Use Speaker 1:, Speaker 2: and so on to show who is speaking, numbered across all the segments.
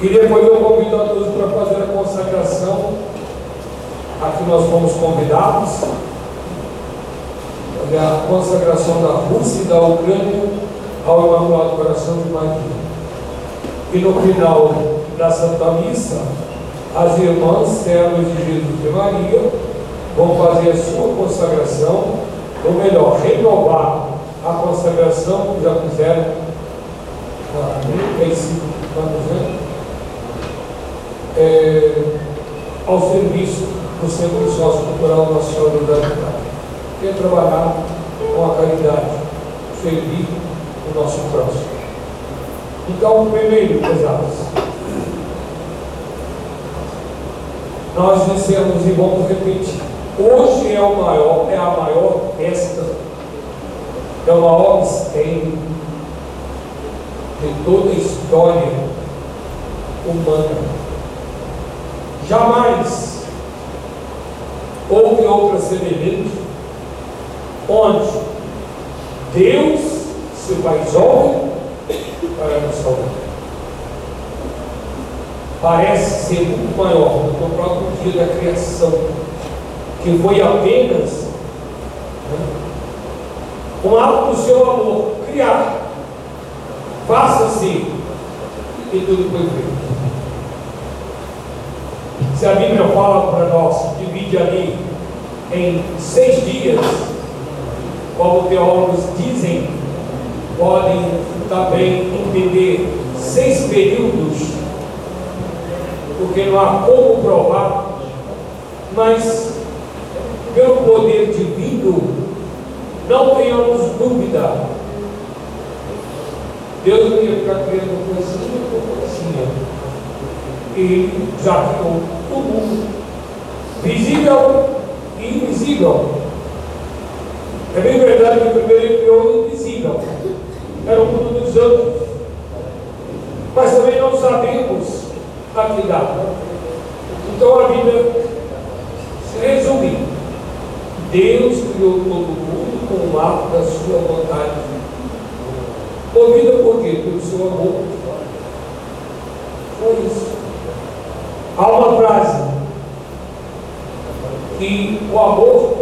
Speaker 1: E depois eu convido a todos para fazer a consagração. Aqui nós fomos convidados. A consagração da Rússia e da Ucrânia ao Imaculado Coração de Maria. E no final da Santa Missa, as irmãs servas de Jesus e Maria vão fazer a sua consagração, ou melhor, renovar a consagração que já fizeram há 35 anos, né? É, ao serviço do Centro Sociocultural Nossa Senhora da Caridade, que é trabalhar com a caridade, servir o nosso próximo. Então, primeiro, pesados, nós dissemos e vamos repetir, hoje é, o maior, é a maior festa, é o maior mistério de toda a história humana. Jamais houve outra semelhante onde Deus se faz homem para nos salvar. Parece ser muito maior do que o próprio dia da criação, que foi apenas né, um ato do seu amor, criar. Faça-se e tudo foi feito. Se a Bíblia fala para nós, divide ali em seis dias, como teólogos dizem, podem também entender seis períodos, porque não há como provar, mas pelo poder divino, não tenhamos dúvida. Deus não ia ficar criando coisinha por coisinha. E já criou o mundo, visível e invisível. É bem verdade que primeiro ele o invisível era o mundo dos anjos. Mas também não sabemos a que data. Então a Bíblia se resume. Deus criou todo mundo com o ato da sua vontade. Movida por quê? Pelo seu amor. Foi isso. Há uma frase que o amor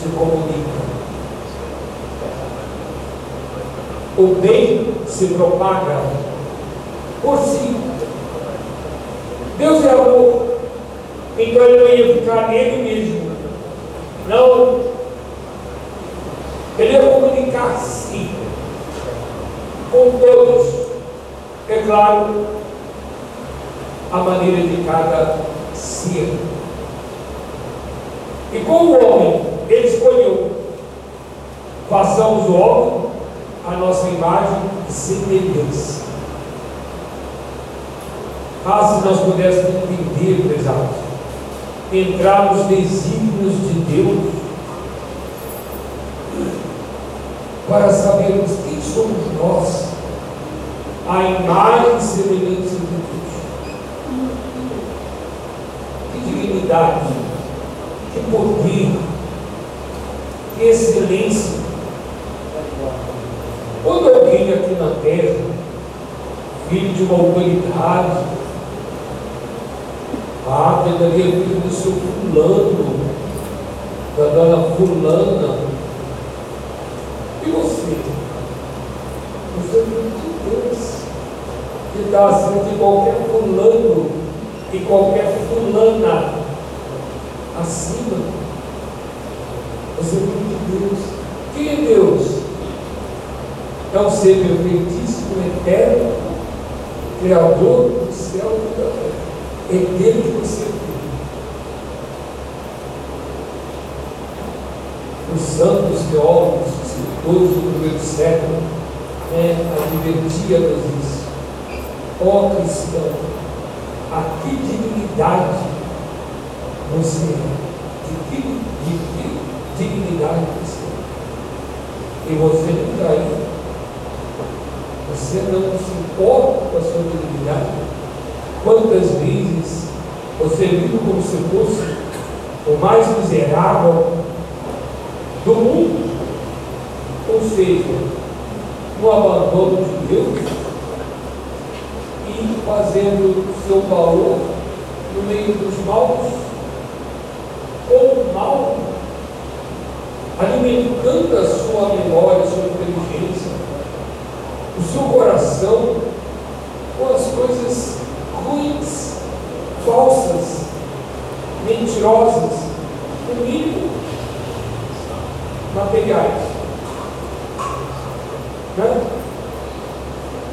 Speaker 1: se comunica. o bem se propaga por si. Deus é amor, então ele ia ficar nele mesmo. Não. Ele ia comunicar-se com todos. É claro, a maneira de cada ser. E como o homem, ele escolheu, façamos o homem a nossa imagem e semelhança. Ah, se nós pudéssemos entender, prezados, entrar nos desígnios de Deus, para sabermos quem somos nós, a imagem e semelhança de Deus. Que poder, que excelência. Quando alguém aqui na terra, filho de uma autoridade, ah, pegaria filho do seu fulano, da dona fulana, e você? Você é de Deus, que está acima de qualquer fulano e qualquer fulana acima. Você é filho de Deus. Quem é Deus? é um ser perfeitíssimo, eterno, Criador do céu e da terra. É dele que você vive. Os santos teólogos, escritores do primeiro século, né, advertiam-nos isso. Ó oh, cristão, a que dignidade você é? De que, de que dignidade você é? E você não aí você não se importa com a sua dignidade? Quantas vezes você vive como se fosse o mais miserável do mundo? Ou seja, no abandono de Deus? E fazendo seu valor no meio dos maus, ou mal, alimentando a sua memória, a sua inteligência, o seu coração com as coisas ruins, falsas, mentirosas, no mínimo materiais. Né?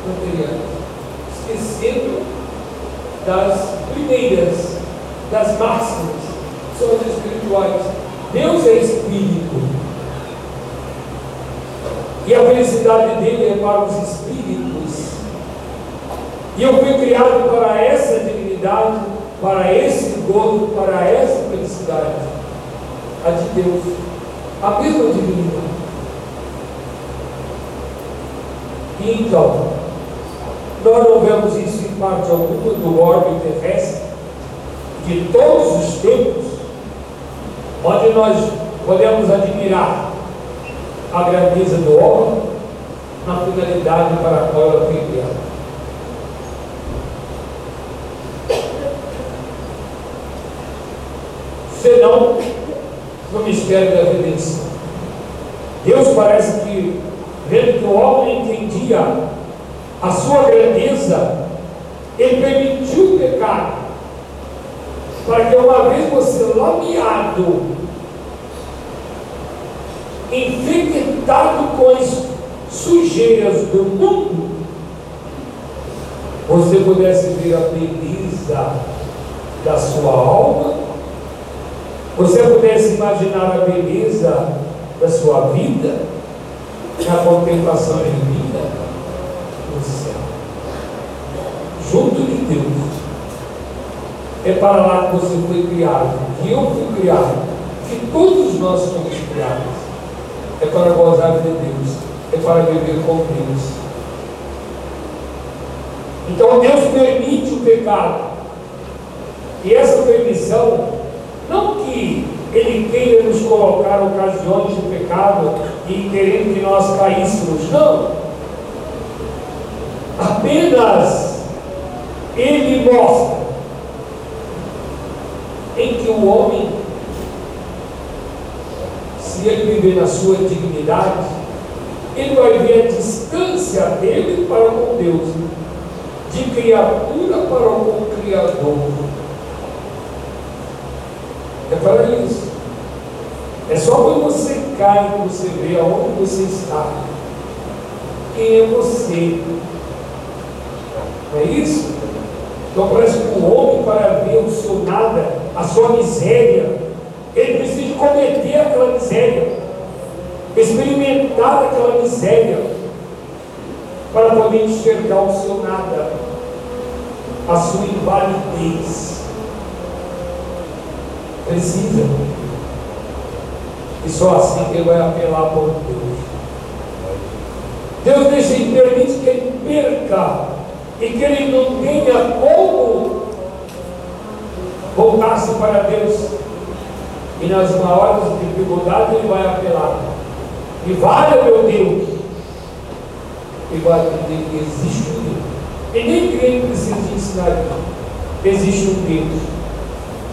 Speaker 1: Materiais. Esquecendo das primeiras, das máximas, são as espirituais. Deus é espírito. E a para os espíritos. E eu fui criado para essa dignidade, para esse gozo, para essa felicidade. A de Deus. A mesma dignidade. E então, nós não vemos isso em parte alguma do orbe terrestre, de todos os tempos, onde nós podemos admirar a grandeza do homem na finalidade para a qual ela foi criada. Senão, no mistério da redenção. Deus parece que, vendo que o homem entendia a sua grandeza, ele permitiu o pecado, para que uma vez você lameado, infectado com as sujeiras do mundo, você pudesse ver a beleza da sua alma, você pudesse imaginar a beleza da sua vida? Na contemplação divina no céu, junto de Deus. É para lá que você foi criado, que eu fui criado, que todos nós somos criados. É para gozar de Deus, é para viver com Deus. Então Deus permite o pecado. E essa permissão, não que Ele queira nos colocar ocasiões de pecado e querendo que nós caíssemos, não. Apenas Ele mostra em que o homem se ele viver na sua dignidade, ele vai ver a distância dele para com Deus, de criatura para com o Criador. É para isso. É só quando você cai que você vê aonde você está. Quem é você? Não é isso? Então parece que o homem, para ver o seu nada, a sua miséria, ele precisa cometer aquela miséria, experimentar aquela miséria, para poder enxergar o seu nada, a sua invalidez. Precisa. E só assim que ele vai apelar por Deus. Deus deixa e permite que ele perca e que ele não tenha como voltar-se para Deus e nas maiores dificuldades ele vai apelar. E vale, meu Deus. E vai entender que existe um Deus. Nem crente precisa de ensinar isso. Existe um Deus.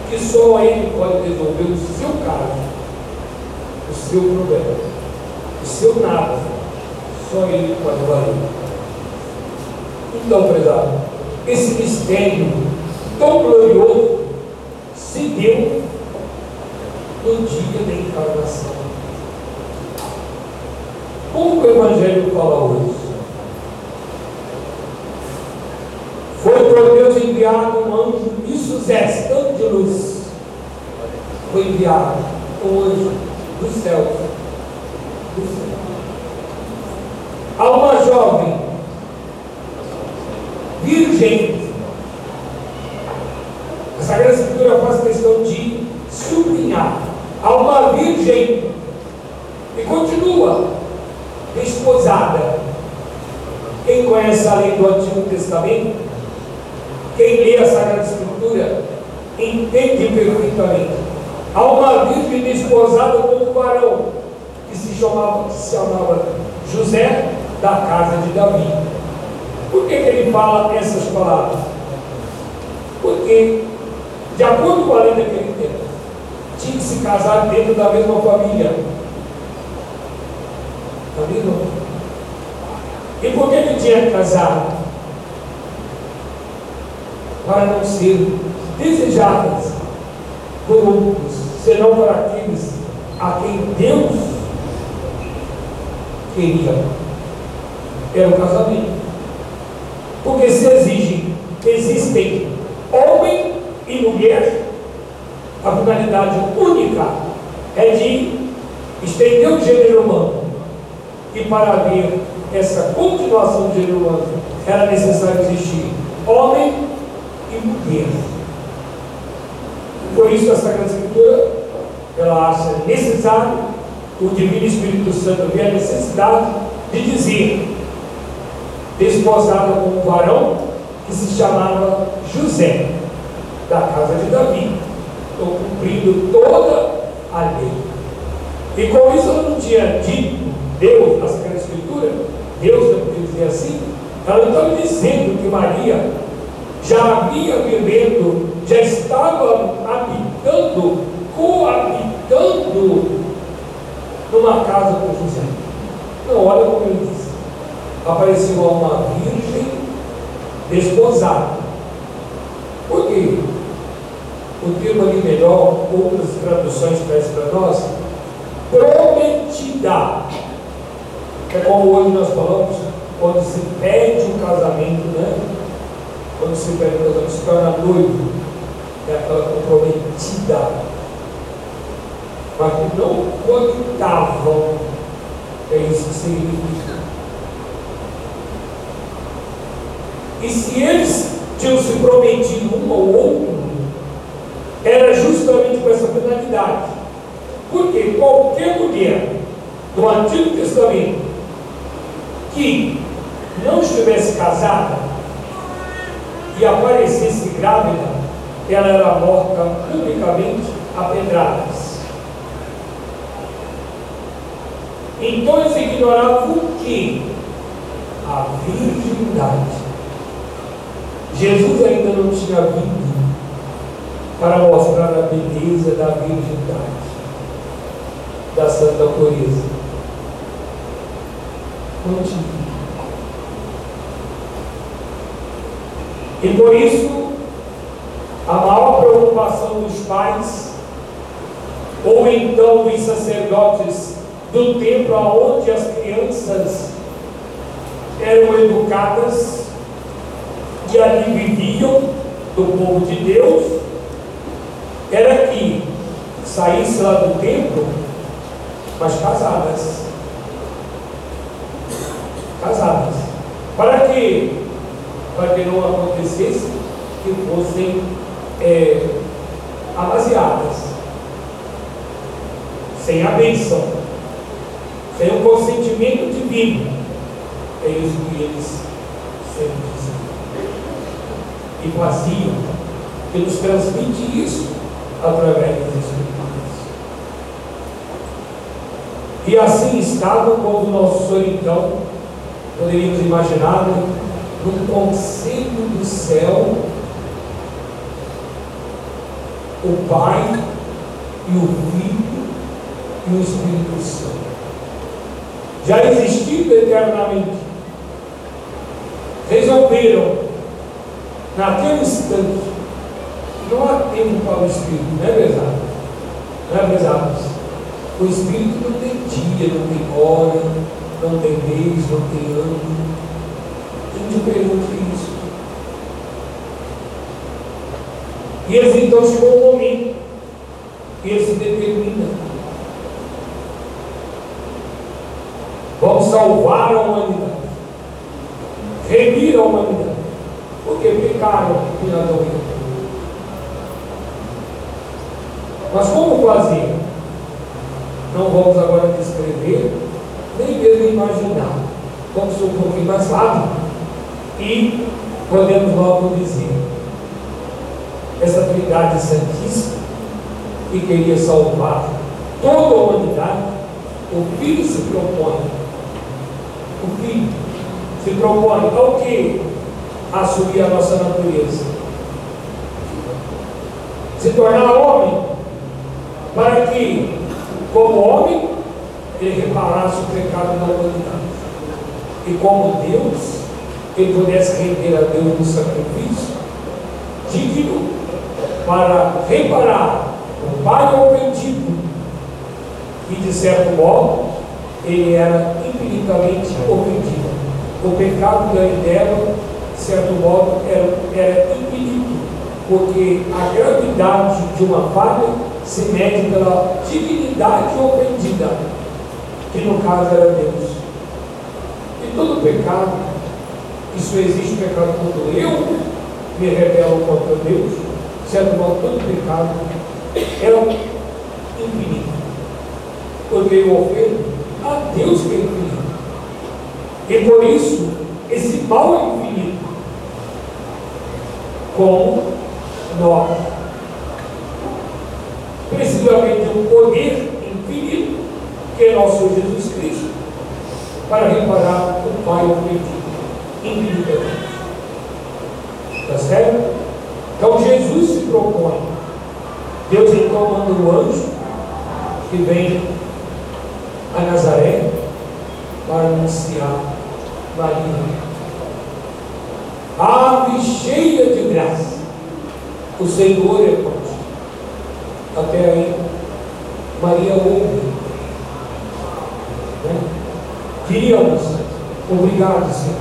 Speaker 1: Que só Ele pode resolver o seu caso, o seu problema, o seu nada. Só Ele pode valer. Então, prezado, esse mistério tão glorioso se deu no dia da encarnação. Como o Evangelho fala hoje? Foi por Deus enviado um anjo, isso é ângelos. Foi enviado um anjo do céu. Do céu. A uma jovem, virgem. A Sagrada Escritura faz questão de sublinhar a uma virgem e continua desposada. Quem conhece a lei do Antigo Testamento, quem lê a Sagrada Escritura, entende perfeitamente. Há uma virgem desposada com um varão que se chamava, se chamava José da casa de Davi. Por que, que ele fala essas palavras? Porque, de acordo com a lei daquele tempo, tinha que se casar dentro da mesma família. Está vendo? E por que ele tinha que casar? Para não ser desejadas por outros, senão para aqueles a quem Deus queria. Era o casamento. Porque se exige, existem homem e mulher, a finalidade única é de estender o gênero humano. E para haver essa continuação gênero humano, era necessário existir homem e mulher. Por isso a Sagrada Escritura, ela acha necessário, o Divino Espírito Santo vê a necessidade de dizer, desposada com um varão que se chamava José, da casa de Davi. Estou cumprindo toda a lei. E com isso ela não tinha dito, Deus, na Sagrada Escritura, Deus não podia dizer assim, ela estava dizendo que Maria já havia vivendo, já estava habitando, coabitando numa casa com José. Não, olha como ele diz. Apareceu uma virgem desposada. Por quê? O termo ali melhor, outras traduções trazem para nós, prometida. É como hoje nós falamos, quando se pede um casamento, né? Quando se pede um casamento, se torna noivo, é aquela comprometida. Mas não cogitavam, é isso que significa. E se eles tinham se prometido um ao outro, era justamente com essa finalidade. Porque qualquer mulher do Antigo Testamento que não estivesse casada e aparecesse grávida, ela era morta publicamente a pedradas. Então eles ignoravam que? A virgindade. Jesus ainda não tinha vindo para mostrar a beleza da virgindade, da santa pureza. E por isso, a maior preocupação dos pais, ou então dos sacerdotes do templo aonde as crianças eram educadas, que ali viviam do povo de Deus, era que saísse lá do templo, mas casadas. Casadas. Para que? Para que não acontecesse que fossem é, amaziadas, sem a bênção, sem o consentimento divino. É isso que eles sempre diziam e faziam, que nos transmite isso através das Escrituras. E assim estava quando nosso Senhor, então, poderíamos imaginar, no conselho do céu, o Pai e o Filho e o Espírito Santo. Já existindo eternamente, resolveram naquele instante, não há tempo para o Espírito, não é verdade? Não é verdade? O Espírito não tem dia, não tem hora, não tem mês, não tem ano. Gente pergunta isso. E eles então chegou um momento que ele se determina. Vamos salvar a humanidade. Remir a humanidade. Porque pecaram e não Mas como fazer? Não vamos agora descrever, imaginar. Vamos ser um pouquinho mais rápido e podemos logo dizer essa Trindade Santíssima que queria salvar toda a humanidade, o Filho se propõe, o Filho se propõe ao que? Assumir a nossa natureza. Se tornar homem, para que, como homem, ele reparasse o pecado da humanidade. E como Deus, ele pudesse render a Deus um sacrifício digno para reparar o pai ofendido e de certo modo ele era infinitamente ofendido. O pecado dela, de certo modo, era, era infinito, porque a gravidade de uma falha se mede pela divinidade ofendida, que no caso era Deus. E todo pecado, isso existe pecado quando eu me rebelo contra Deus, de certo modo, todo pecado é infinito, porque eu ofendo a Deus que é infinito. E por isso, esse mal é infinito. Como nós precisamente um poder que é nosso Jesus Cristo, para reparar o Pai ofendido infinitamente. Está certo? Então Jesus se propõe. Deus então manda o anjo que vem a Nazaré para anunciar Maria. Ave cheia de graça, o Senhor é contigo. Até aí, Maria ouve. Né? Queríamos, obrigado, Senhor.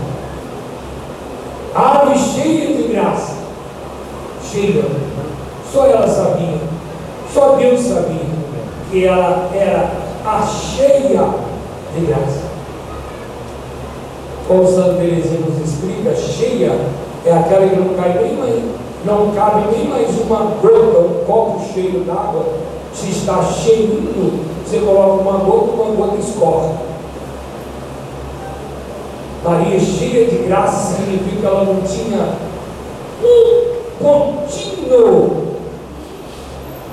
Speaker 1: Ave cheia de graça, cheia, só ela sabia, só Deus sabia que ela era a cheia de graça. Como Santo Teresinha nos explica, cheia é aquela que não cai nem mais, não cabe nem mais uma gota, um copo cheio d'água. Se está cheinho, você coloca uma gota, uma gota escorre. Maria cheia de graça significa que ela não tinha um pontinho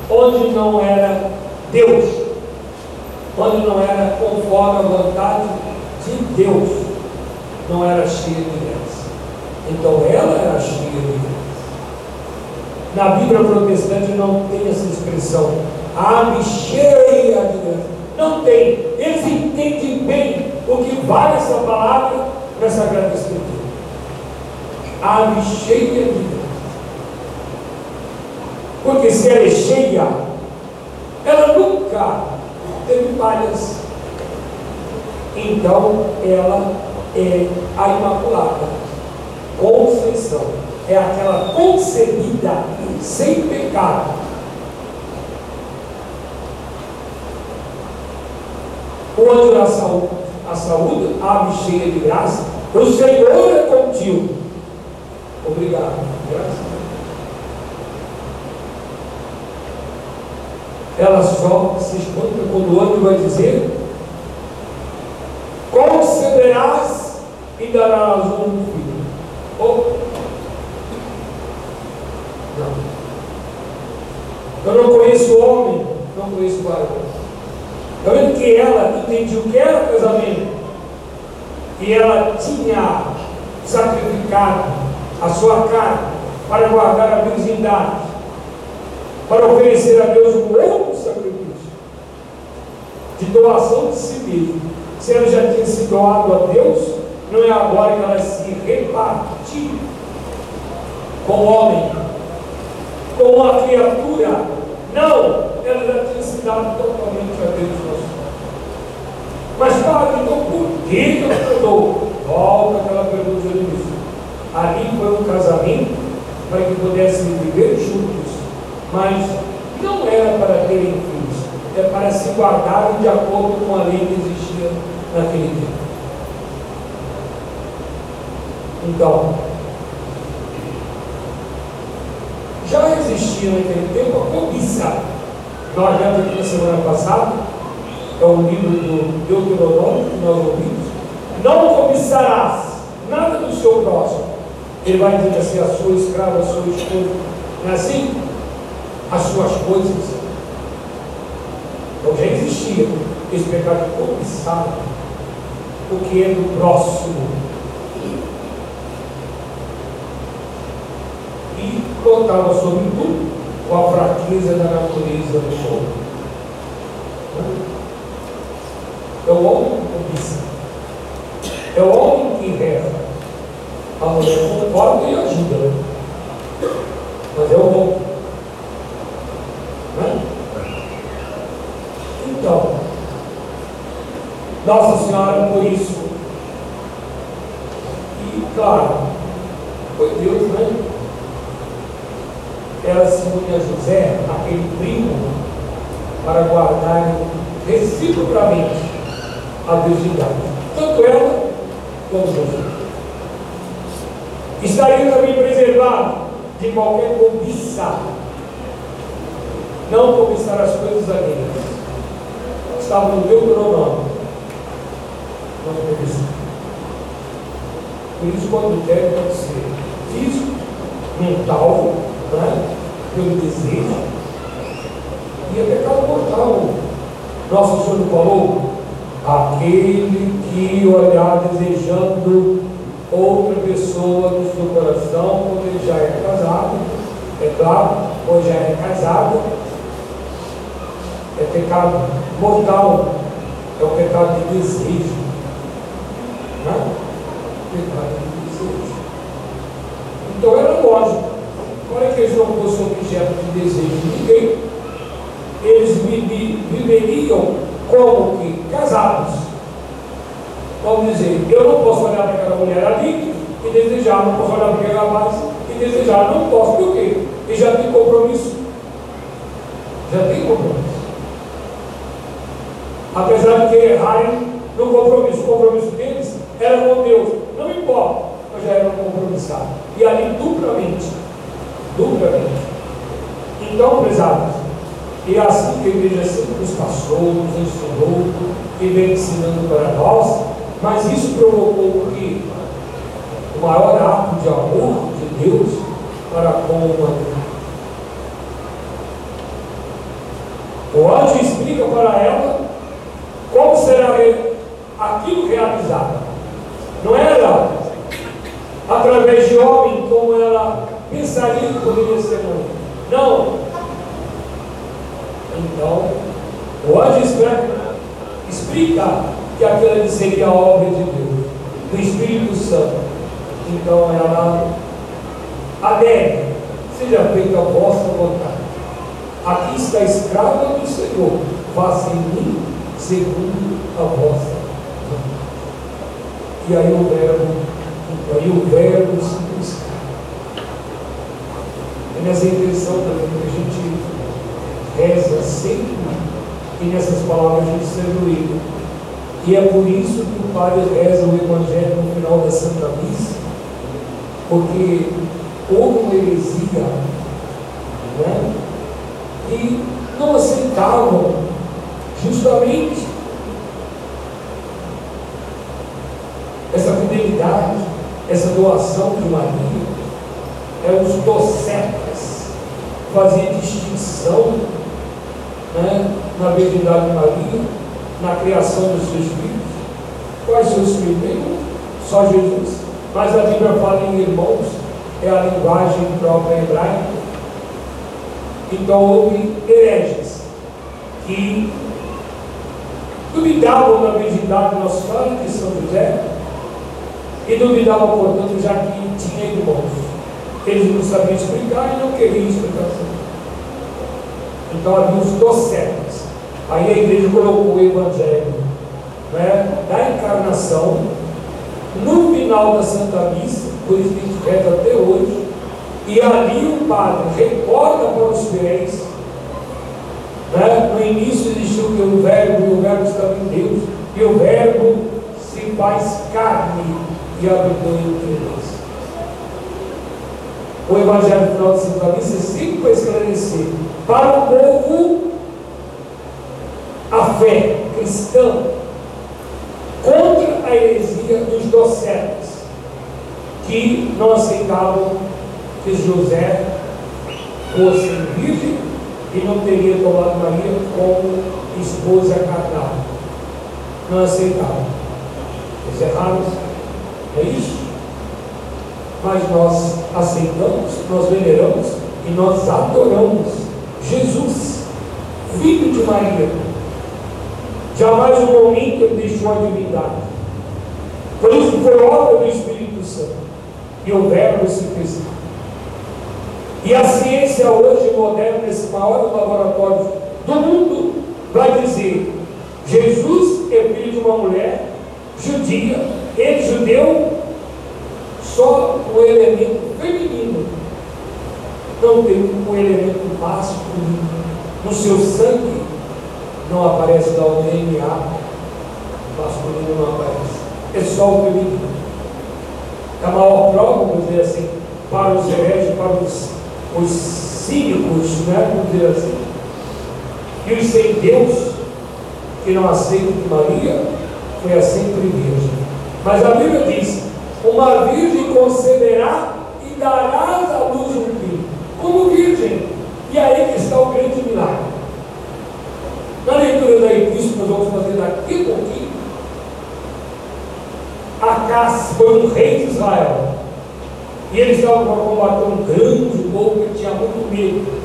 Speaker 1: onde não era Deus quando não era conforme a vontade de Deus, não era cheia de graça. Então ela era cheia de graça. Na Bíblia protestante não tem essa expressão, ave cheia de graça. Não tem. Eles entendem bem o que vale essa palavra para essa grande escritura. Ave cheia de graça. Porque se ela é cheia, ela nunca teve falhas. Então, ela é a Imaculada. Conceição. É aquela concebida sem pecado. O anjo da saúde, a saúde, ave cheia de graça, o Senhor é contigo. Obrigado. Graças ela só se espanta quando o anjo vai dizer: Conceberás e darás um filho. Oh. Não. Eu não conheço homem, não conheço varão. Está vendo que ela entendia o que era casamento. E ela tinha sacrificado a sua carne para guardar a virgindade para oferecer a Deus um outro sacrifício de doação de si mesmo. Se ela já tinha se doado a Deus, não é agora que ela se repartiu com o homem, com a criatura. Não, ela já tinha se dado totalmente a Deus. Mas, Padre, então por que eu dou? Volta aquela pergunta do início. Ali foi um casamento para que pudessem viver juntos mas não era para terem filhos, é para se guardarem de acordo com a lei que existia naquele tempo. Então, já existia naquele tempo a cobiça. Nós já vimos na semana passada, é o livro do Deuteronômio que nós ouvimos. Não cobiçarás nada do seu próximo. Ele vai dizer assim: a sua escrava, a sua esposa. Não é assim? as suas coisas. Então já existia esse pecado cobiçado, o que é do próximo. E contava sobretudo com a fraqueza da natureza do povo. É o homem que reza. A mulher concorda e ajuda. Né? Mas é o homem. Né? Então, Nossa Senhora, por isso, e claro, foi Deus, né? Ela se une a José, aquele primo, para guardar reciprocamente a virgindade. Tanto ela como José. Estaria também preservado de qualquer cobiça. Não cobiçar as coisas alheias. Estava no Deuteronômio. Não cobiçar. Por isso, quando deve pode ser físico, mental, né? pelo desejo, e é pecado mortal. Nosso Senhor falou, aquele que olhar desejando outra pessoa no seu coração, quando ele já é casado, é claro, ou já é casado, é pecado mortal, é o pecado de desejo. Né? Pecado de desejo. Então era lógico, para que eles não fossem objeto de desejo de ninguém, eles viveriam como que casados. Vamos dizer, eu não posso olhar para aquela mulher ali e desejar, não posso olhar para aquela rapaz e desejar, não posso, por quê? E já tem compromisso. Já tem compromisso. Apesar de que errarem no compromisso, o compromisso deles era com Deus. Não importa, mas já eram compromissados. E ali duplamente. Duplamente. Então, prezados, e é assim que a igreja sempre nos passou, nos ensinou e vem ensinando para nós, mas isso provocou que o maior ato de amor de Deus para com a humanidade. O anjo explica para ela como será aquilo realizado. Não era através de homem como ela pensaria que poderia ser mãe. Não, então, o anjo explica que aquilo seria a obra de Deus, do Espírito Santo. Então ela adere, seja feita a vossa vontade. Aqui está a escrava do Senhor, faça em mim segundo a vossa vontade. E aí o verbo, aí o verbo se escravo. É nessa intenção também que a gente reza sempre e nessas palavras a gente seja E é por isso que o Padre reza o Evangelho no final da Santa Missa, porque houve uma heresia né, e não aceitavam justamente essa fidelidade, essa doação de Maria, é os docetas, fazia distinção né, na virgindade de Maria, na criação dos seus filhos. Quais seus filhos? Nenhum, só Jesus. Mas a Bíblia fala em irmãos, é a linguagem própria hebraica. Então houve hereges que duvidavam da virgindade de Nossa Senhora de São José e duvidavam, portanto, já que tinha irmãos. Eles não sabiam explicar e não queriam explicação. Então havia os docentes. Aí a igreja colocou o evangelho né, da encarnação no final da Santa Missa, por isso que a reza até hoje, e ali o padre recorda para os fiéis. Né, no início existiu o verbo, e o verbo estava em Deus, e o verbo se faz carne e habitou entre nós. O Evangelho final da Santa Missa é sempre para esclarecer para o povo fé cristã contra a heresia dos docetes que não aceitavam que José fosse virgem e não teria tomado Maria como esposa carnal. Não aceitavam. Eles erraram. É isso? mas nós aceitamos, nós veneramos e nós adoramos Jesus, filho de Maria. Jamais um homem que deixou a divindade. Por isso foi obra do Espírito Santo. E o verbo se fez. E a ciência hoje moderna, nesse maior laboratório do mundo, vai dizer: Jesus é filho de uma mulher judia, ele judeu, só o elemento feminino, não tem o elemento masculino. No seu sangue não aparece da o DNA, masculino não aparece, é só o feminino. É a maior prova, vamos dizer assim, para os heréticos, para os, os cínicos, né? vamos dizer assim, e os sem Deus, que não aceitam Maria foi a sempre virgem. Mas a Bíblia diz: uma virgem conceberá e darás à luz um filho, como virgem. E aí que está o grande milagre. Na leitura da Epístola, nós vamos fazer daqui a pouquinho. Acas foi um rei de Israel. E ele estava para combater um grande povo que tinha muito medo.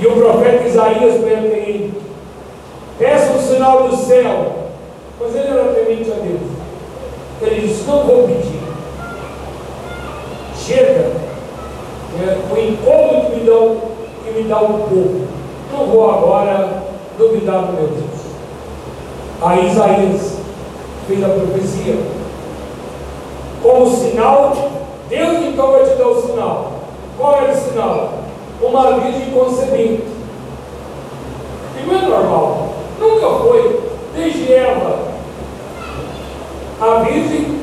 Speaker 1: E o profeta Isaías perguntou peça o sinal do céu. Pois ele era temente a Deus. Ele disse, não vou pedir. Chega. É, o incômodo que me, dá, que me dá o povo. Não vou agora duvidar do meu Deus. Aí Isaías fez a profecia. Como sinal, Deus então vai te dar o sinal. Qual era o sinal? Uma virgem concebida. E não é normal. Nunca foi. Desde Eva. A virgem,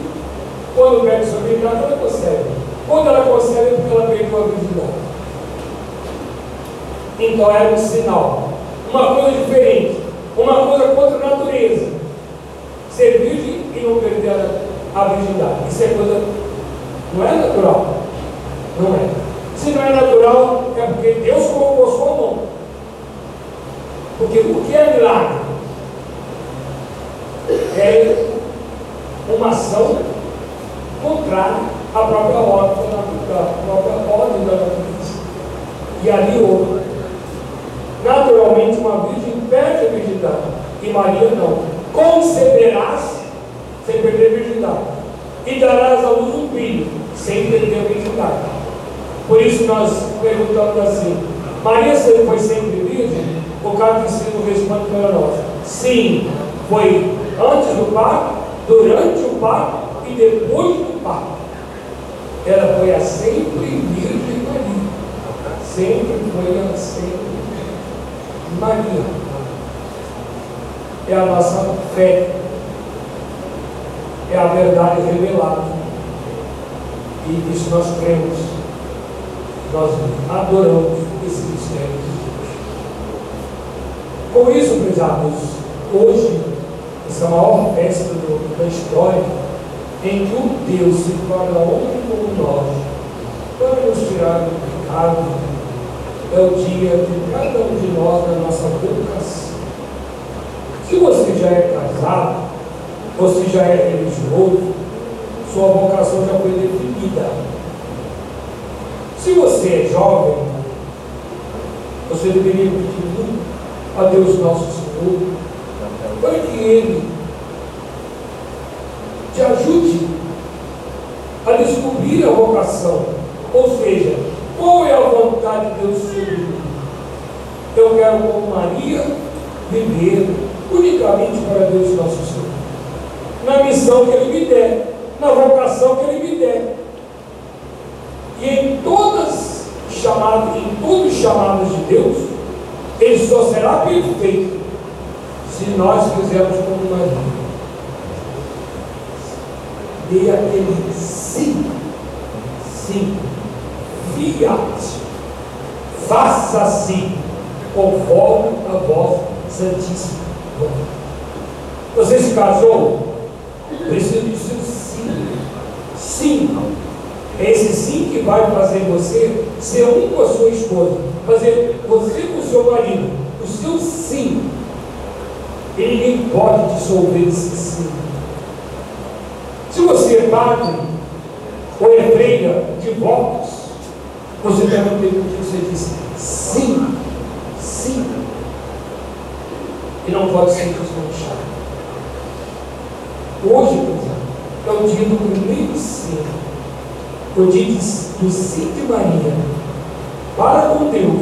Speaker 1: quando pede sua virgindade, ela concebe. Quando ela concebe é porque ela perdeu a virgindade. Então era um sinal. Uma coisa diferente. Uma coisa contra a natureza. Ser virgem e não perder a virgindade. Isso é coisa. Não é natural. Não é. Se não é natural, é porque Deus colocou sua mão. Porque o que é milagre? É uma ação contrária à própria ordem da natureza. E ali houve. Naturalmente, uma virgem perde a virgindade. E Maria não. Conceberás sem perder a virgindade. E darás à luz um filho sem perder a virgindade. Por isso nós perguntamos assim: Maria foi sempre virgem? o catecismo responde para nós: sim, foi antes do parto, durante o parto e depois do parto. Ela foi a sempre Virgem Maria. Sempre foi a sempre Maria. É a nossa fé. É a verdade revelada. E isso nós cremos. Nós adoramos esse mistério. Com isso, amigos, hoje, essa maior festa do, da história, em que o Deus se torna homem como nós, para nos tirar do pecado, é o dia de cada um de nós na nossa vocação. Se você já é casado, você já é religioso, sua vocação já foi definida. Se você é jovem, você deveria pedir a Deus nosso Senhor, para que Ele te ajude a descobrir a vocação, ou seja, qual é a vontade de Deus sobre mim. Eu quero, como Maria, viver unicamente para Deus nosso Senhor, na missão que Ele me der, na vocação que Ele me der. E em todas chamadas, em todos os chamados de Deus, ele só será perfeito se nós fizermos como Maria. Dê aquele sim, sim, faça assim, conforme a voz santíssima. Você se casou? Precisa de seu sim. Sim. É esse sim que vai fazer você ser um com a sua esposa fazer você com o seu marido, o seu sim, e ninguém pode dissolver esse sim. Se você é padre, cheia de votos, você deve ter que você diz sim, sim. E não pode ser desmanchado. Hoje, por exemplo, é o dia do primeiro sim. O dia do sim de Maria para com Deus.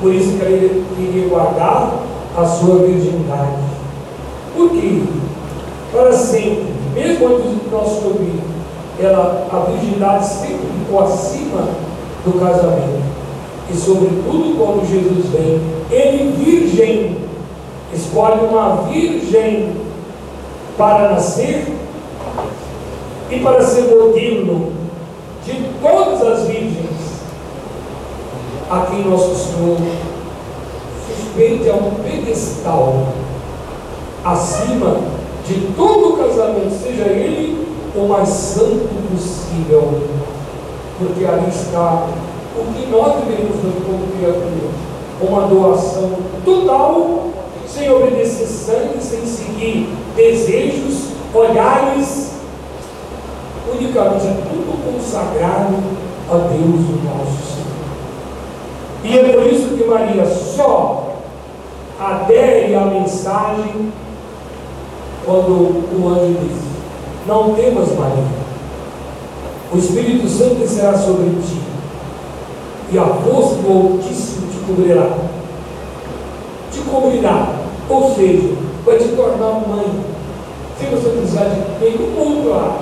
Speaker 1: Por isso que ele queria guardar a sua virgindade. Por quê? Para sempre, mesmo antes do nosso subir, ela, a virgindade sempre ficou acima do casamento. E sobretudo quando Jesus vem, ele virgem, escolhe uma virgem para nascer e para ser modelo de todas as virgens a quem nosso Senhor suspeite a um pedestal acima de todo casamento, seja ele o mais santo possível, porque ali está o que nós devemos fazer como criatura, uma doação total, sem obedecer sangue, sem seguir desejos, olhares, unicamente é tudo consagrado a Deus, o nosso Senhor. E é por isso que Maria só adere à mensagem quando o anjo diz: Não temas, Maria, o Espírito Santo descerá sobre ti, e a força do Altíssimo te cobrirá. Te cobrirá, ou seja, vai te tornar mãe, sem você precisar de nenhum outro ar.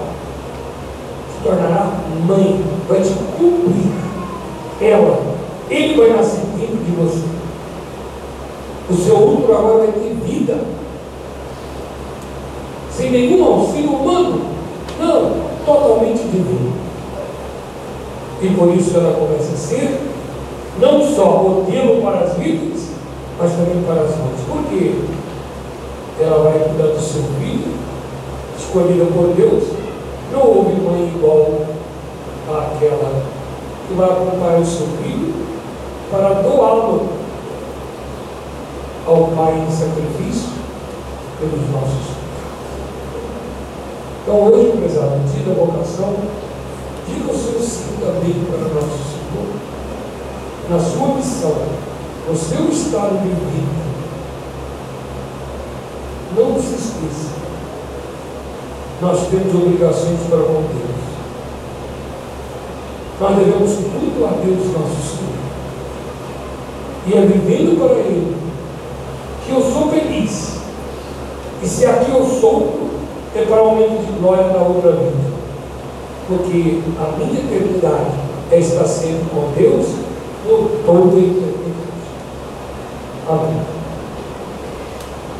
Speaker 1: Te tornará mãe, vai te cobrir. Ela, ele vai nascer dentro de você. O seu útero agora vai ter vida. Sem nenhum auxílio humano. Não, totalmente divino. E por isso ela começa a ser não só modelo para as vítimas, mas também para as mães. Por quê? Ela vai cuidar do seu filho, escolhida por Deus. Não houve mãe igual àquela que vai acompanhar o seu filho para doá-lo ao Pai em sacrifício pelos nossos filhos. Então hoje, prezado, dia da vocação, diga o seu sim também para nosso Senhor, na sua missão, no seu estado de vida. Não se esqueça, nós temos obrigações para com Deus. Nós devemos tudo a Deus, nosso Senhor. E é vivendo para Ele que eu sou feliz. E se aqui eu sou, é para aumento de glória na outra vida. Porque a minha eternidade é estar sempre com Deus por toda a eternidade. Amém.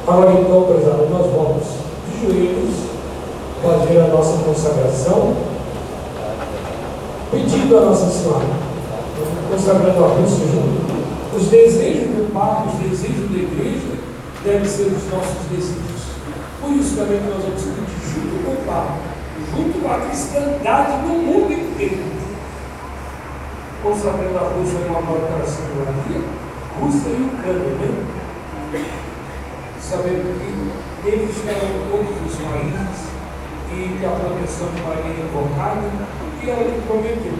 Speaker 1: Agora então, prezado, nós vamos de joelhos fazer a nossa consagração, pedindo a Nossa Senhora, consagrando a Deus junto. Os desejos do Pai, os desejos da igreja, devem ser os nossos desejos. Por isso também nós vamos pedir junto com o Pai, junto a cristandade no mundo inteiro. Consagrando a Rússia em uma coração de Maria, Rússia e Ucrânia, né? Sabendo que eles eram todos os países e que a proteção de Maria é invocada, e ela lhe prometeu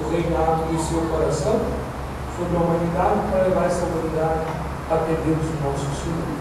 Speaker 1: o reinado do seu coração sobre a humanidade para levar essa humanidade até Deus, nosso Senhor.